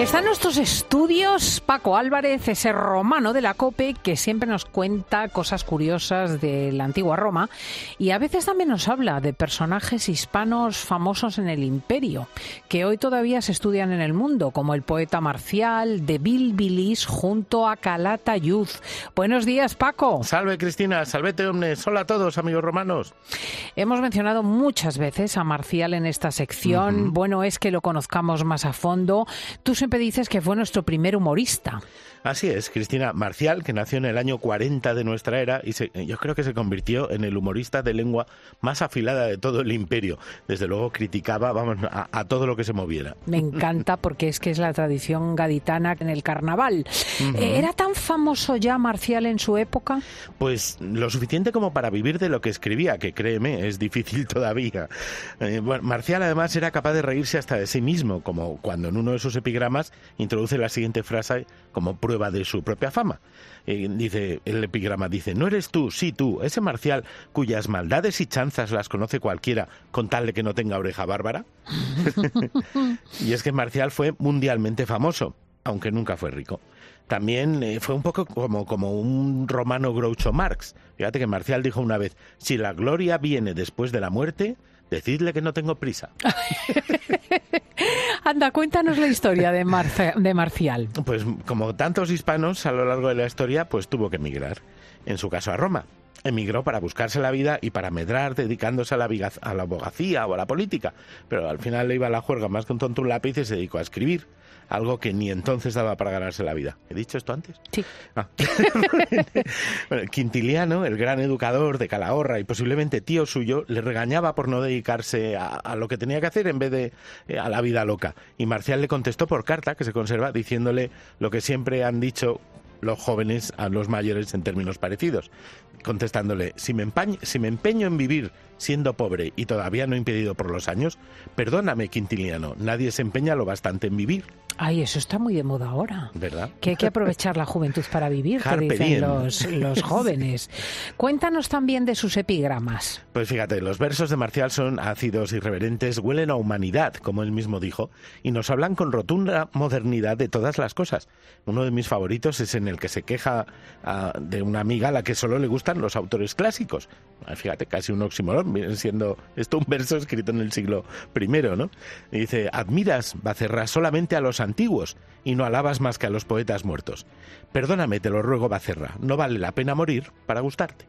Está en nuestros estudios Paco Álvarez, ese romano de la COPE que siempre nos cuenta cosas curiosas de la antigua Roma y a veces también nos habla de personajes hispanos famosos en el imperio, que hoy todavía se estudian en el mundo, como el poeta marcial de Bilbilis junto a Calatayud. Buenos días, Paco. Salve, Cristina, salvete, omnes. Hola a todos, amigos romanos. Hemos mencionado muchas veces a Marcial en esta sección. Bueno es que lo conozcamos más a fondo. Tú siempre dices que fue nuestro primer humorista. Así es, Cristina Marcial, que nació en el año 40 de nuestra era y yo creo que se convirtió en el humorista de lengua más afilada de todo el imperio. Desde luego criticaba vamos, a, todo lo que se moviera. Me encanta porque es que es la tradición gaditana en el carnaval. Eh, ¿Era tan famoso ya Marcial en su época? Pues lo suficiente como para vivir de lo que escribía, que créeme, es difícil todavía. Eh, Marcial además era capaz de reírse hasta de sí mismo, como cuando en uno de sus epigramas introduce la siguiente frase como prueba de su propia fama. Eh, dice el epigrama dice, "No eres tú, sí tú, ese marcial cuyas maldades y chanzas las conoce cualquiera con tal de que no tenga oreja bárbara." y es que Marcial fue mundialmente famoso, aunque nunca fue rico también eh, fue un poco como, como un romano Groucho Marx. Fíjate que Marcial dijo una vez, si la gloria viene después de la muerte, decidle que no tengo prisa. Anda, cuéntanos la historia de, de Marcial. Pues como tantos hispanos a lo largo de la historia, pues tuvo que emigrar. En su caso a Roma. Emigró para buscarse la vida y para medrar dedicándose a la, a la abogacía o a la política. Pero al final le iba a la juerga más que un tonto un lápiz y se dedicó a escribir algo que ni entonces daba para ganarse la vida. ¿He dicho esto antes? Sí. Ah. Quintiliano, el gran educador de Calahorra y posiblemente tío suyo, le regañaba por no dedicarse a, lo que tenía que hacer en vez de eh, a la vida loca. Y Marcial le contestó por carta, que se conserva, diciéndole lo que siempre han dicho los jóvenes a los mayores en términos parecidos, contestándole, si me, si me empeño en vivir siendo pobre y todavía no impedido por los años, perdóname, Quintiliano, nadie se empeña lo bastante en vivir. Ay, eso está muy de moda ahora. ¿Verdad? Que hay que aprovechar la juventud para vivir, que dicen los, los, jóvenes. Cuéntanos también de sus epigramas. Pues fíjate, los versos de Marcial son ácidos, irreverentes, huelen a humanidad, como él mismo dijo, y nos hablan con rotunda modernidad de todas las cosas. Uno de mis favoritos es en el que se queja ah, de una amiga a la que solo le gustan los autores clásicos. Ah, fíjate, casi un oxímoron, viene siendo esto un verso escrito en el siglo I, ¿no? Dice, admiras, Bacerra, solamente a los antiguos y no alabas más que a los poetas muertos. Perdóname, te lo ruego, Bacerra, no vale la pena morir para gustarte.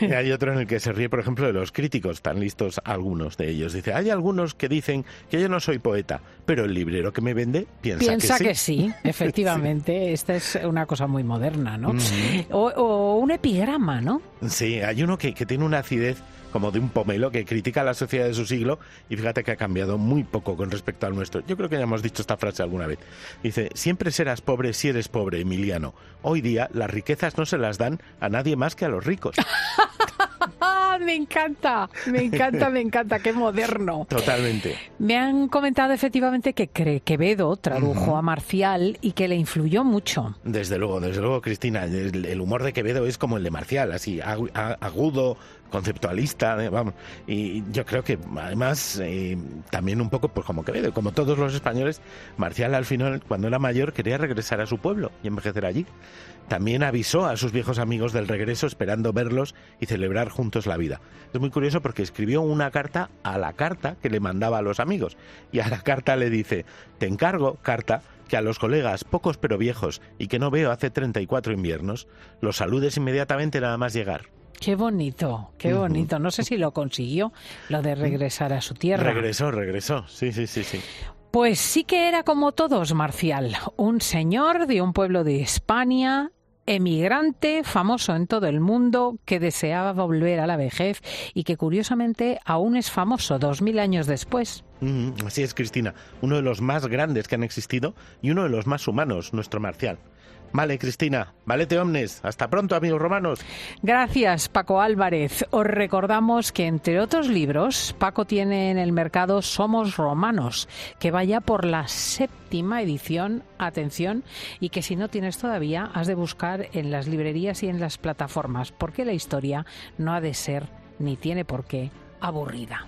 Y hay otro en el que se ríe, por ejemplo, de los críticos, tan listos algunos de ellos. Dice, hay algunos que dicen que yo no soy poeta, pero el librero que me vende piensa, que, sí. efectivamente. Esta es una cosa muy moderna, ¿no? o, un epigrama, ¿no? Sí, hay uno que, que tiene una acidez como de un pomelo que critica a la sociedad de su siglo y fíjate que ha cambiado muy poco con respecto al nuestro. Yo creo que ya hemos dicho esta frase alguna vez. Dice, siempre serás pobre si eres pobre, Emiliano. Hoy día las riquezas no se las dan a nadie más que a los ricos. me encanta, me encanta, me encanta, qué moderno. Totalmente. Me han comentado efectivamente que Quevedo tradujo a Marcial y que le influyó mucho. Desde luego, desde luego, Cristina, el, humor de Quevedo es como el de Marcial, así agudo, conceptualista, vamos. Y yo creo que además eh, también un poco pues como Quevedo, como todos los españoles, Marcial al final cuando era mayor quería regresar a su pueblo y envejecer allí. También avisó a sus viejos amigos del regreso esperando verlos y celebrar juntos la vida. Es muy curioso porque escribió una carta a la carta que le mandaba a los amigos y a la carta le dice, te encargo, carta, que a los colegas, pocos pero viejos, y que no veo hace 34 inviernos, los saludes inmediatamente nada más llegar. Qué bonito, qué bonito. No sé si lo consiguió, lo de regresar a su tierra. Regresó, regresó. Sí, sí, sí, sí. Pues sí que era como todos, Marcial, un señor de un pueblo de España, emigrante famoso en todo el mundo que deseaba volver a la vejez y que curiosamente aún es famoso dos mil años después. Así es, Cristina, uno de los más grandes que han existido y uno de los más humanos, nuestro Marcial. Vale, Cristina. Valete omnes. Hasta pronto, amigos romanos. Gracias, Paco Álvarez. Os recordamos que, entre otros libros, Paco tiene en el mercado Somos Romanos, que vaya por la séptima edición, atención, y que si no tienes todavía, has de buscar en las librerías y en las plataformas, porque la historia no ha de ser ni tiene por qué aburrida.